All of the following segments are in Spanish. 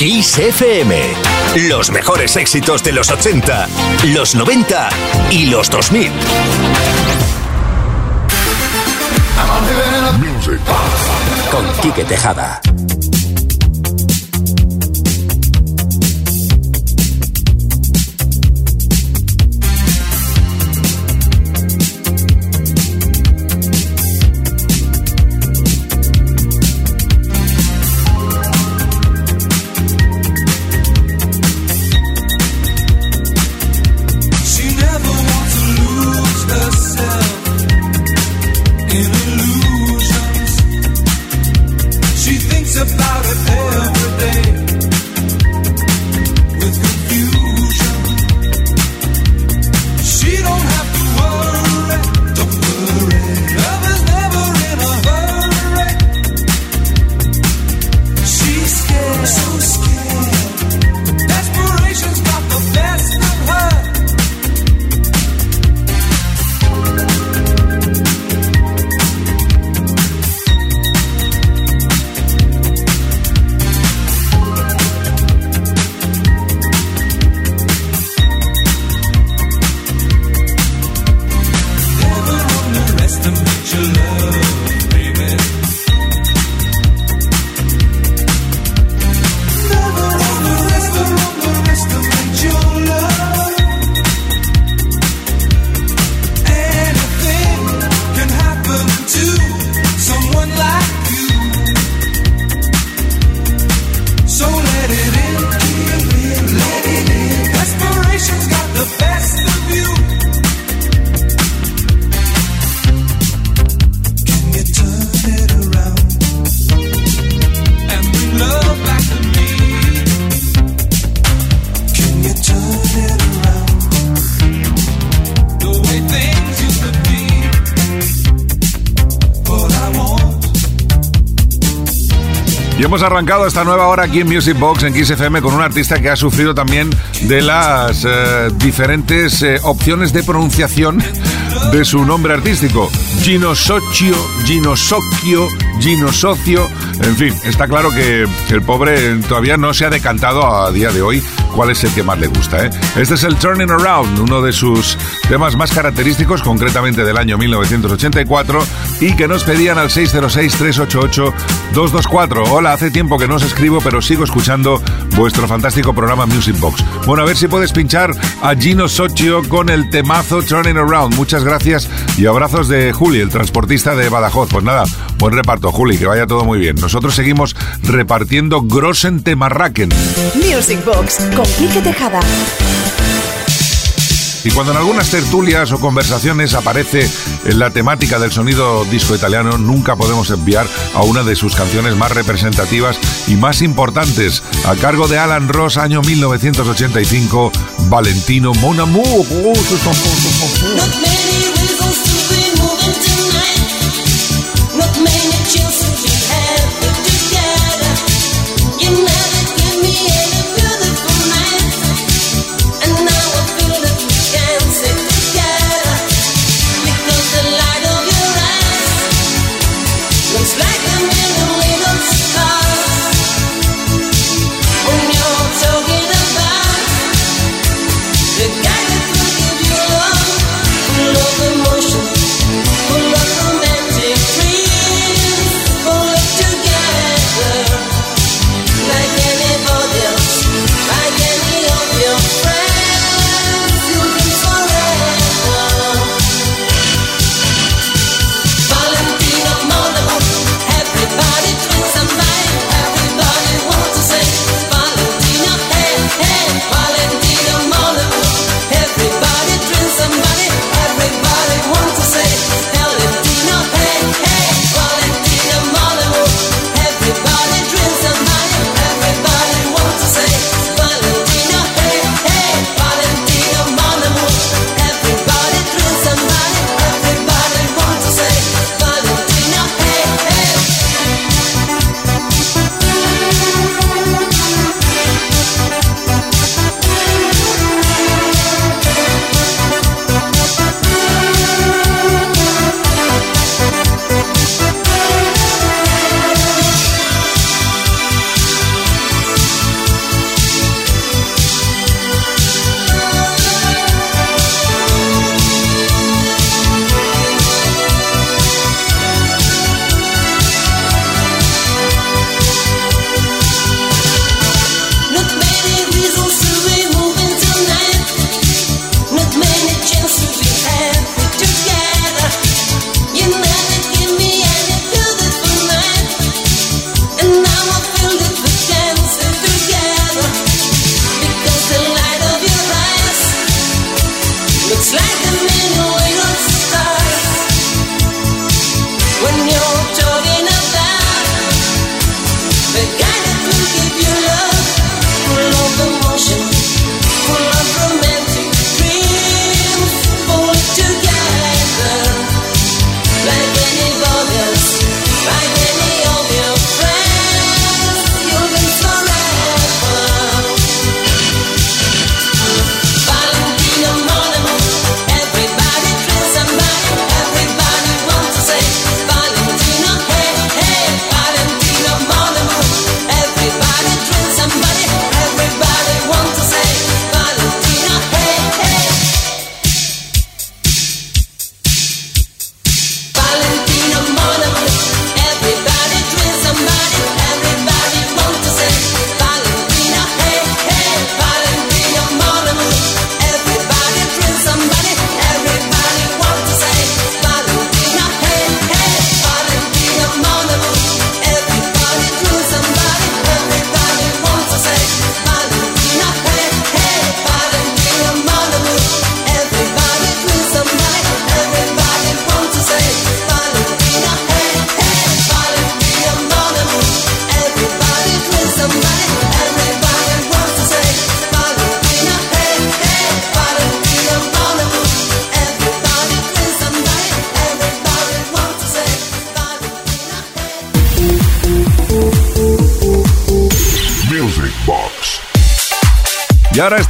Kiss FM. Los mejores éxitos de los 80, los 90 y los 2000. Con Quique Tejada. Hemos arrancado esta nueva hora aquí en Music Box en Kiss FM con un artista que ha sufrido también de las eh, diferentes eh, opciones de pronunciación de su nombre artístico. Gino Socio, Gino Socio, Gino Socio. En fin, está claro que el pobre todavía no se ha decantado a día de hoy cuál es el que más le gusta. ¿eh? Este es el Turning Around, uno de sus temas más característicos, concretamente del año 1984, y que nos pedían al 606-388-224. Hola, hace tiempo que no os escribo, pero sigo escuchando vuestro fantástico programa Music Box. Bueno, a ver si puedes pinchar a Gino Socio con el temazo Turning Around. Muchas gracias y abrazos de Juli, el transportista de Badajoz. Pues nada, buen reparto, Juli, que vaya todo muy bien. Nosotros seguimos repartiendo Grossen Temarraken. Music Box con Quique Tejada. Y cuando en algunas tertulias o conversaciones aparece la temática del sonido disco italiano, nunca podemos enviar a una de sus canciones más representativas y más importantes, a cargo de Alan Ross, año 1985, Valentino Mon.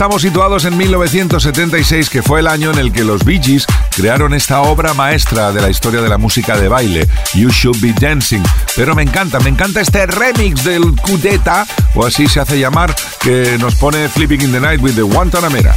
Estamos situados en 1976, que fue el año en el que los Bee Gees crearon esta obra maestra de la historia de la música de baile, You Should Be Dancing. Pero me encanta, me encanta este remix del Cudeta, o así se hace llamar, que nos pone Flipping in the Night with the Guantanamera.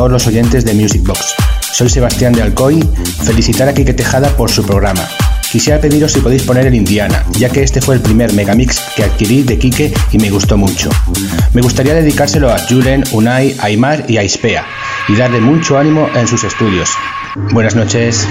Todos los oyentes de Music Box. Soy Sebastián de Alcoy, felicitar a Kike Tejada por su programa. Quisiera pediros si podéis poner el Indiana, ya que este fue el primer megamix que adquirí de Kike y me gustó mucho. Me gustaría dedicárselo a Julen, Unai, Aymar y Aispea y darle mucho ánimo en sus estudios. Buenas noches.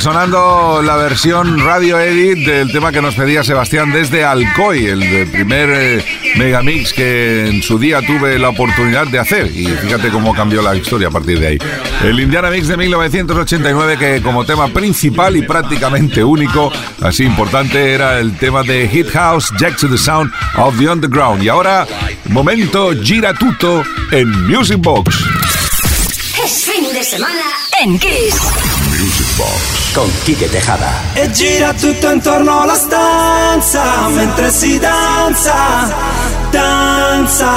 Sonando la versión radio edit del tema que nos pedía Sebastián desde Alcoy, el primer eh, megamix que en su día tuve la oportunidad de hacer. Y fíjate cómo cambió la historia a partir de ahí. El Indiana Mix de 1989 que como tema principal y prácticamente único, así importante, era el tema de Hit House, Jack to the Sound of the Underground. Y ahora, momento gira tutto en Music Box. Es fin de semana en Kiss. Music Box con Kike Tejada. E gira tutto intorno alla stanza mentre si danza, danza.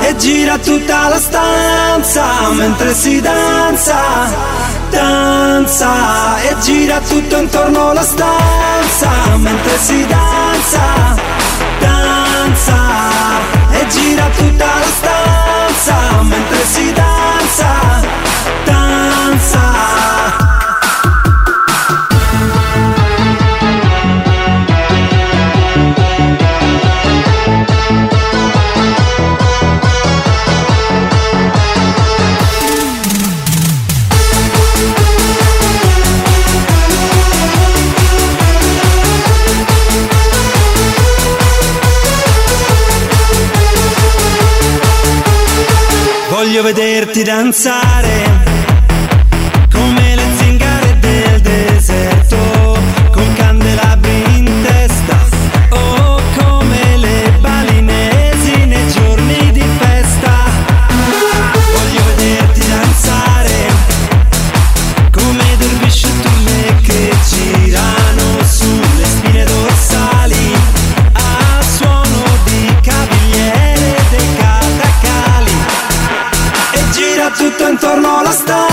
E gira tutta la stanza mentre si danza, danza. E gira tutto intorno alla stanza mentre si danza, danza. E gira tutta la stanza mentre si danza, danza. Vederti danzare Просто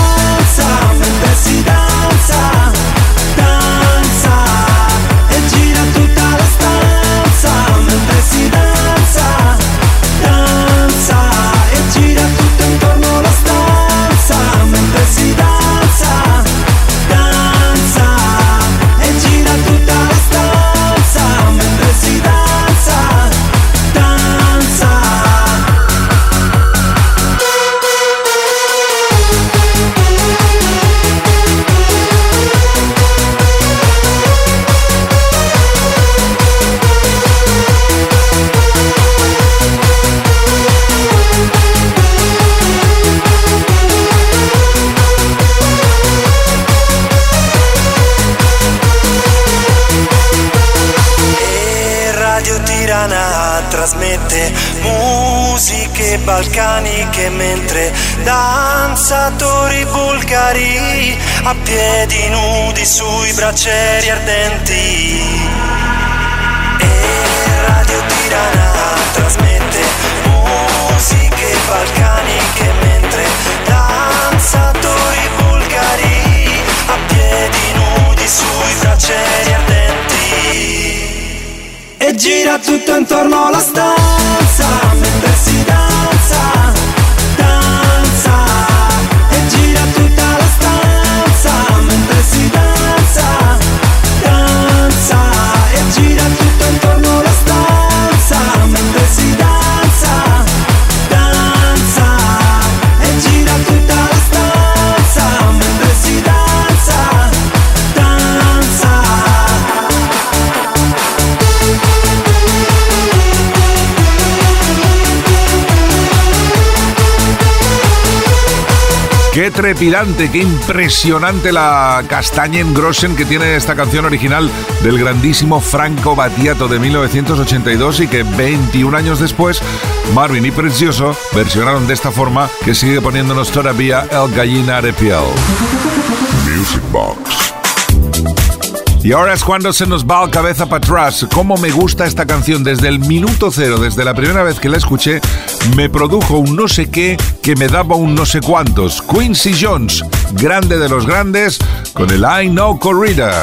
কাছে trepidante, qué impresionante la castaña en Grossen que tiene esta canción original del grandísimo Franco Battiato de 1982 y que 21 años después Marvin y Precioso versionaron de esta forma que sigue poniéndonos todavía el gallina de piel. Music Box. Y ahora es cuando se nos va la cabeza para atrás. Cómo me gusta esta canción. Desde el minuto cero, desde la primera vez que la escuché, me produjo un no sé qué que me daba un no sé cuántos. Quincy Jones, grande de los grandes, con el I Know Corrida.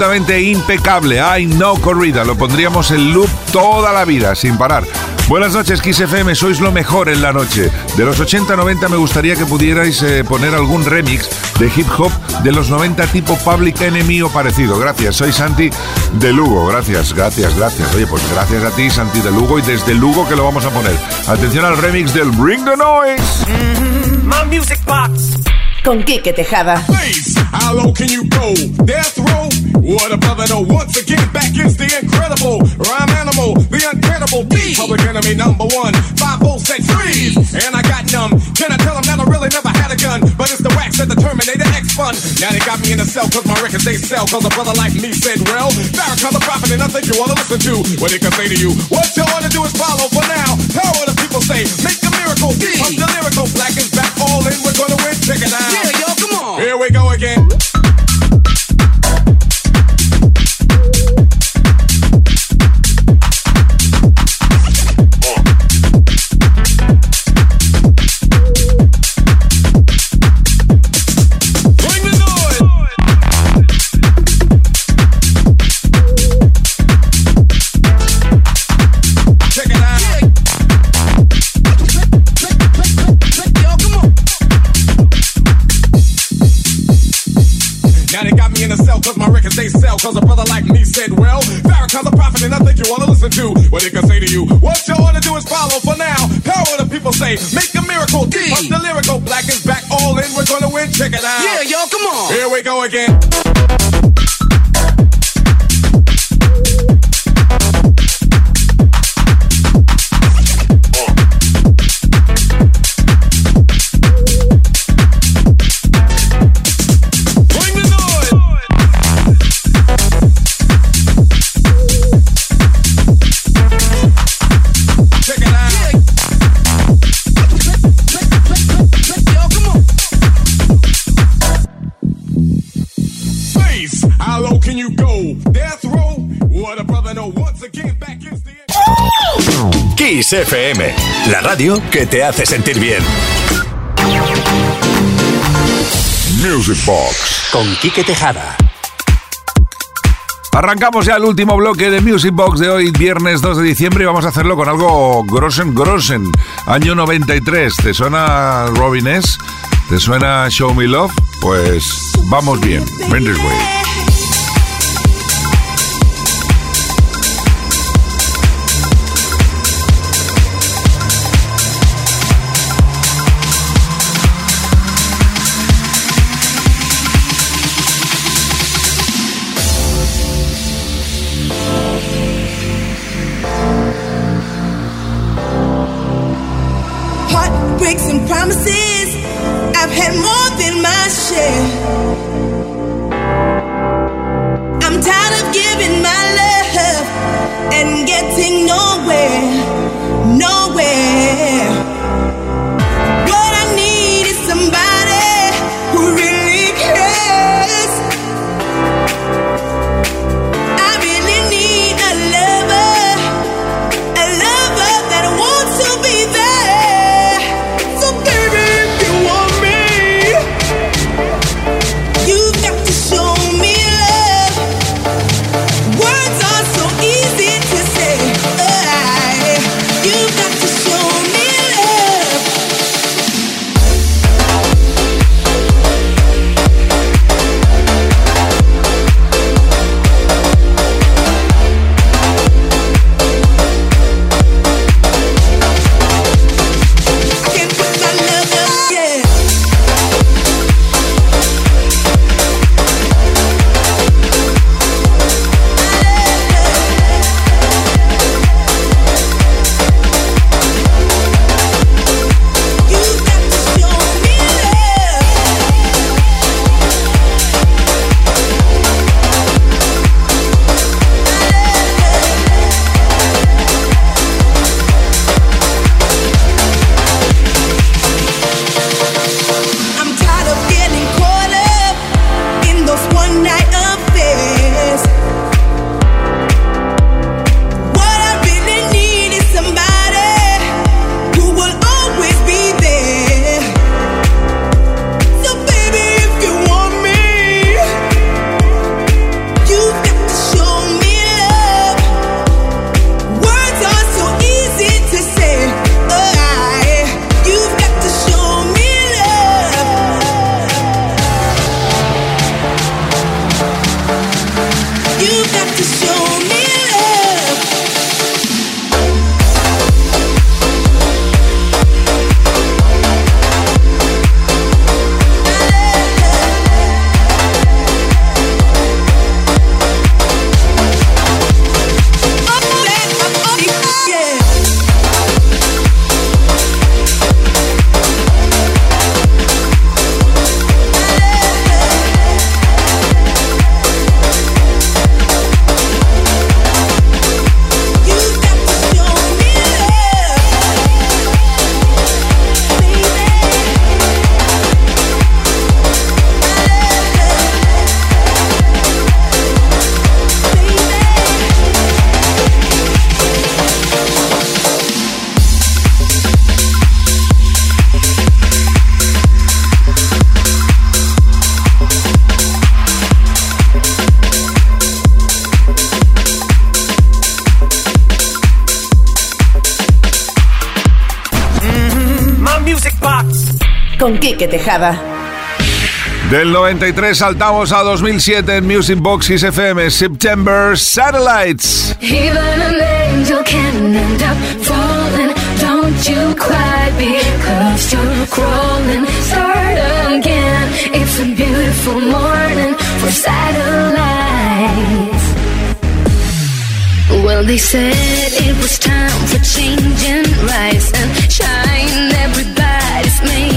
Absolutamente impecable. Ay, no corrida, lo pondríamos en loop toda la vida, sin parar. Buenas noches, Kiss FM, sois lo mejor en la noche. De los 80-90 me gustaría que pudierais eh, poner algún remix de hip hop de los 90 tipo Public Enemy o parecido. Gracias, soy Santi de Lugo. Gracias, gracias, gracias. Oye, pues gracias a ti, Santi de Lugo, y desde Lugo que lo vamos a poner. Atención al remix del Bring the Noise. Box. Con Quique Tejada. How low can you go? Death row? What a brother know. Once again, back is the incredible rhyme animal, the incredible B. Public enemy number one. Five volts set freeze. And I got numb. Can I tell them that I really never had a gun? But it's the wax that the Terminator X fun. Now they got me in a cell cause my records they sell. Cause a brother like me said, well, Farrakhan the prophet and I think you wanna listen to what he can say to you. What you wanna do is follow for now. How the people say? Make a miracle. Pump the lyrical. Black is back all in. We're gonna win. Check it out. Yeah, yo, come on. Here we go again. To What he can say to you. What you wanna do is follow for now. Power the people say. Make a miracle. D. Pump the lyrical. Black is back all in. We're gonna win. Check it out. Yeah, yo, come on. Here we go again Kiss FM, la radio que te hace sentir bien. Music Box. Con Quique Tejada. Arrancamos ya el último bloque de Music Box de hoy, viernes 2 de diciembre, y vamos a hacerlo con algo Grossen Grossen, año 93. ¿Te suena Robin S? ¿Te suena Show Me Love? Pues vamos bien. This way. Enrique Tejada. Del 93 saltamos a 2007 en Music Box His FM, September Satellites. Even an angel can end up falling. Don't you cry because you're crawling. Start again. It's a beautiful morning for satellites. Well, they said it was time for changing rise and shine. Everybody's made.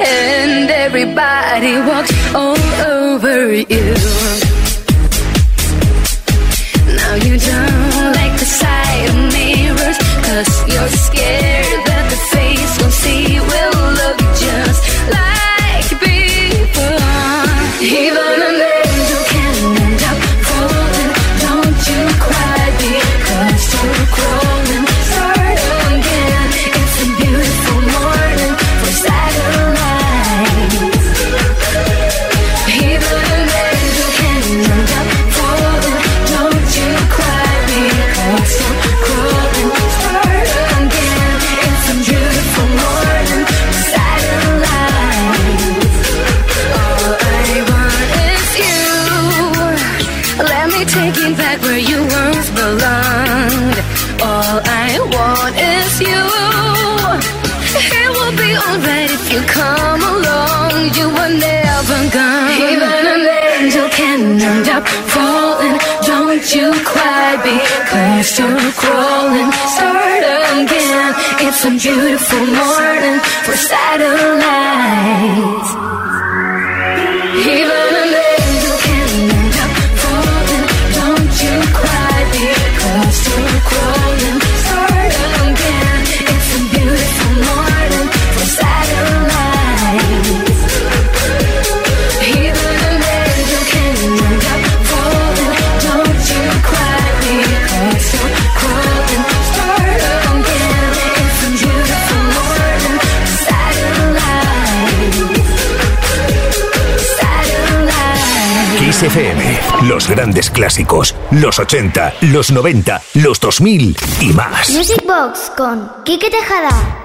and everybody walks beautiful morning for Saturday night. Los grandes clásicos, los 80, los 90, los 2000 y más. Music Box con Quique Tejada.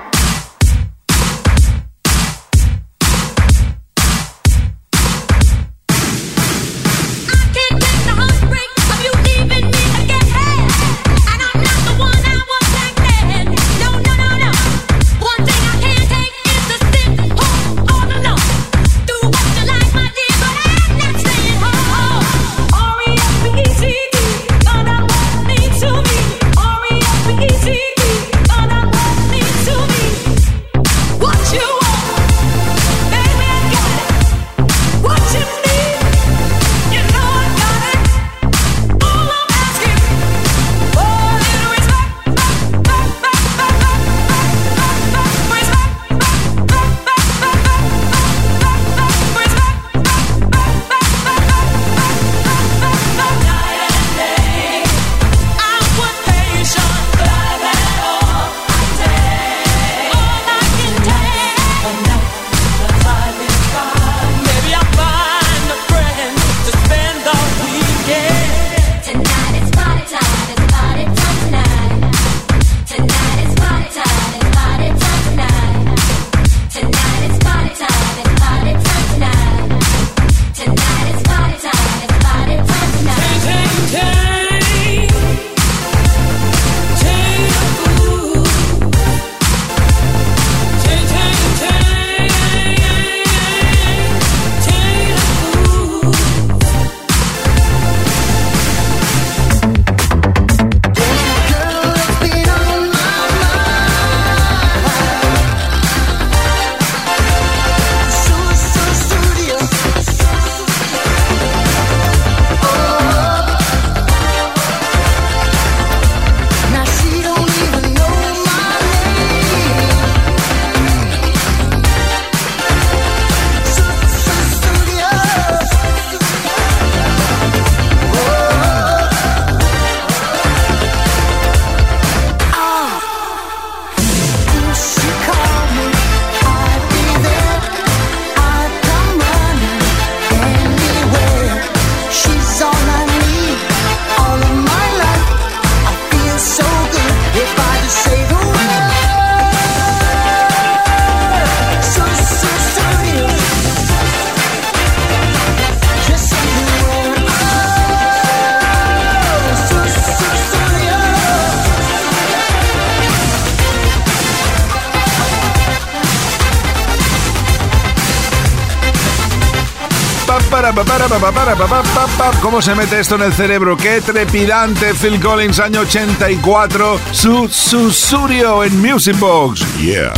¿Cómo se mete esto en el cerebro? ¡Qué trepidante! Phil Collins, año 84, su susurio en Music Box. Yeah.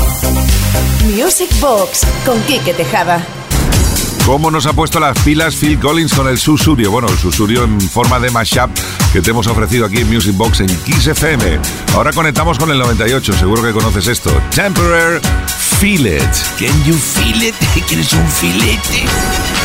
Music Box con Quique Tejada. ¿Cómo nos ha puesto las pilas Phil Collins con el susurio? Bueno, el susurio en forma de mashup que te hemos ofrecido aquí en Music Box en Kiss FM. Ahora conectamos con el 98, seguro que conoces esto. Temporary Feel It. Can you feel it? ¿Quieres un filete?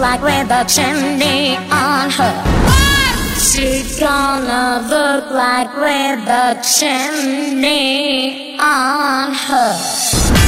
Like with a chimney on her. she's gonna look like with a chimney on her.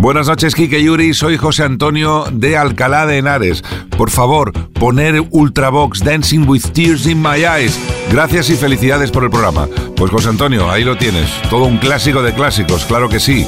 Buenas noches, Kike Yuri. Soy José Antonio de Alcalá de Henares. Por favor, poner Ultravox Dancing with Tears in My Eyes. Gracias y felicidades por el programa. Pues José Antonio, ahí lo tienes. Todo un clásico de clásicos, claro que sí.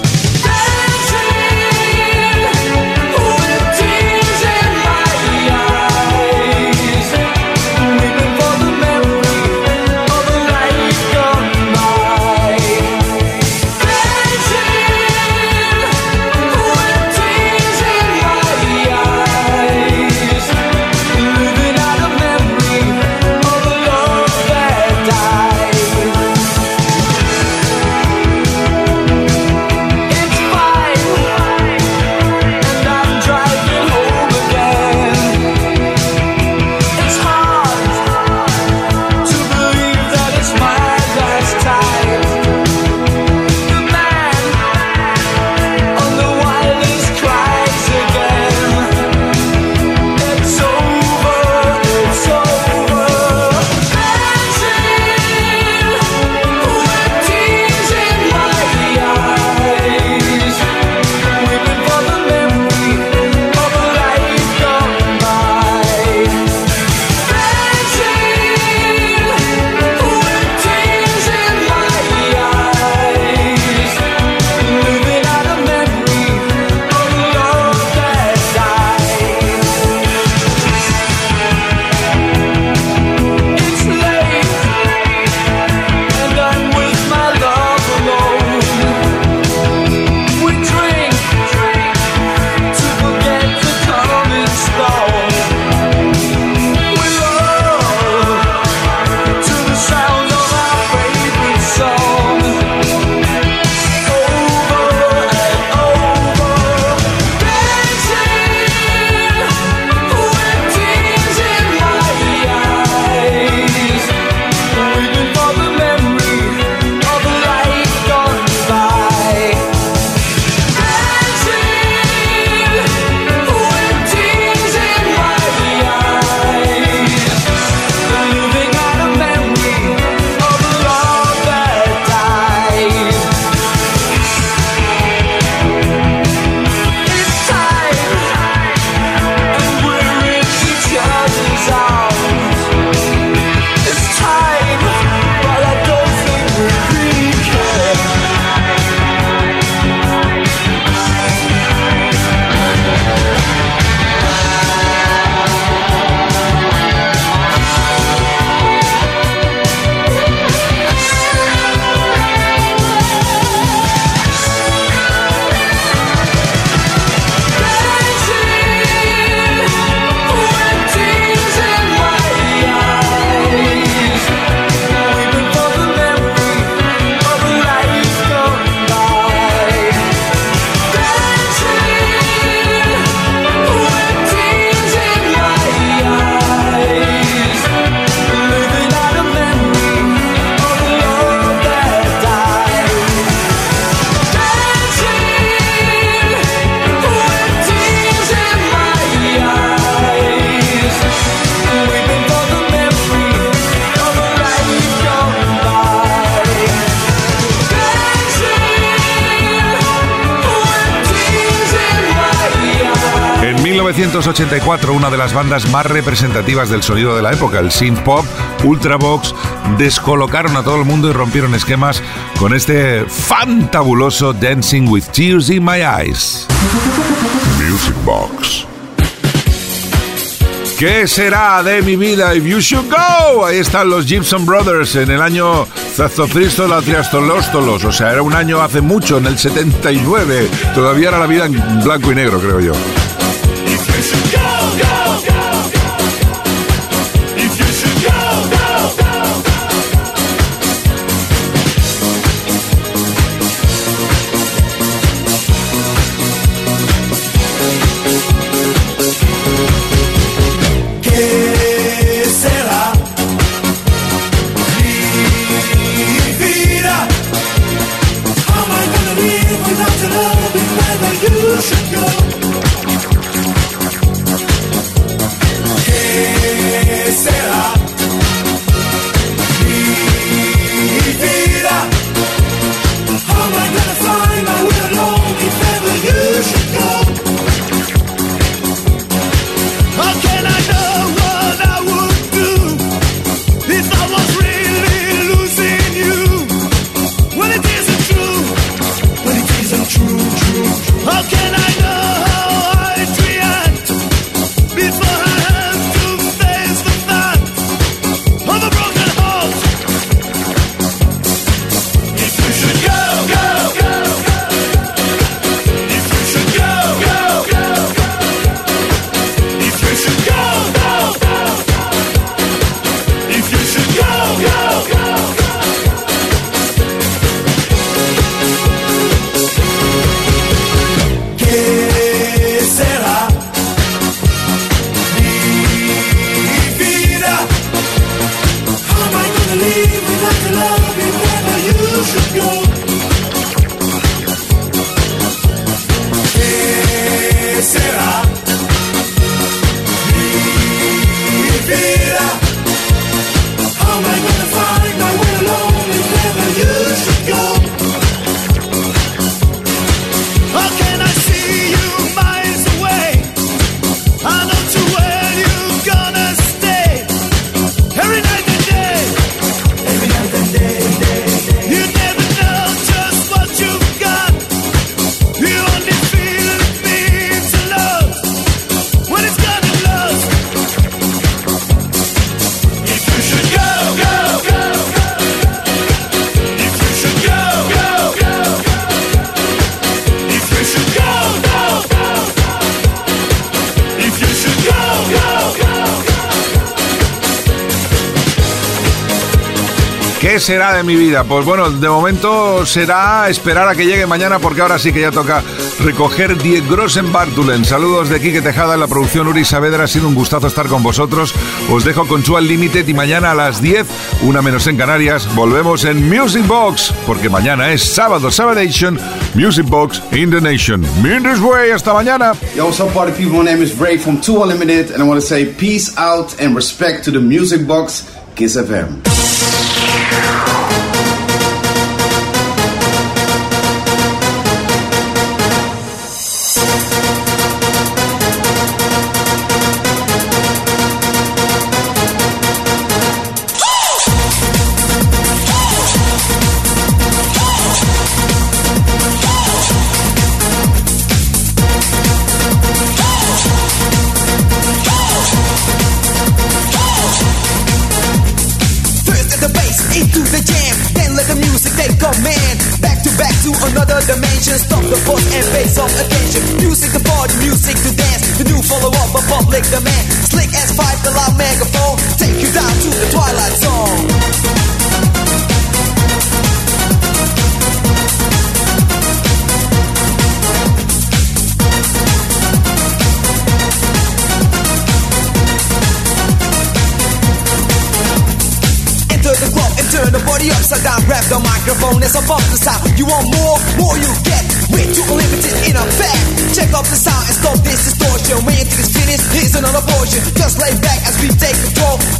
1984, una de las bandas más representativas del sonido de la época, el synth pop, Ultravox, descolocaron a todo el mundo y rompieron esquemas con este fantabuloso Dancing with Tears in My Eyes. Music Box. ¿Qué será de mi vida if you should go? Ahí están los Gibson Brothers en el año Zazotristo la Triastolóstolos. O sea, era un año hace mucho, en el 79. Todavía era la vida en blanco y negro, creo yo. ¿Qué será de mi vida? Pues bueno, de momento será esperar a que llegue mañana porque ahora sí que ya toca recoger 10 Grossen Bartulen. Saludos de Quique Tejada en la producción Uri Saavedra. Ha sido un gustazo estar con vosotros. Os dejo con Chual Limited y mañana a las 10, una menos en Canarias, volvemos en Music Box porque mañana es sábado, Sabadation, Music Box in the Nation. Minders Way, hasta mañana. Yo, what's up, party people? My name is Ray from Two Unlimited, and I want to say peace out and respect to the music box, Kiss FM. Just lay back as we take control.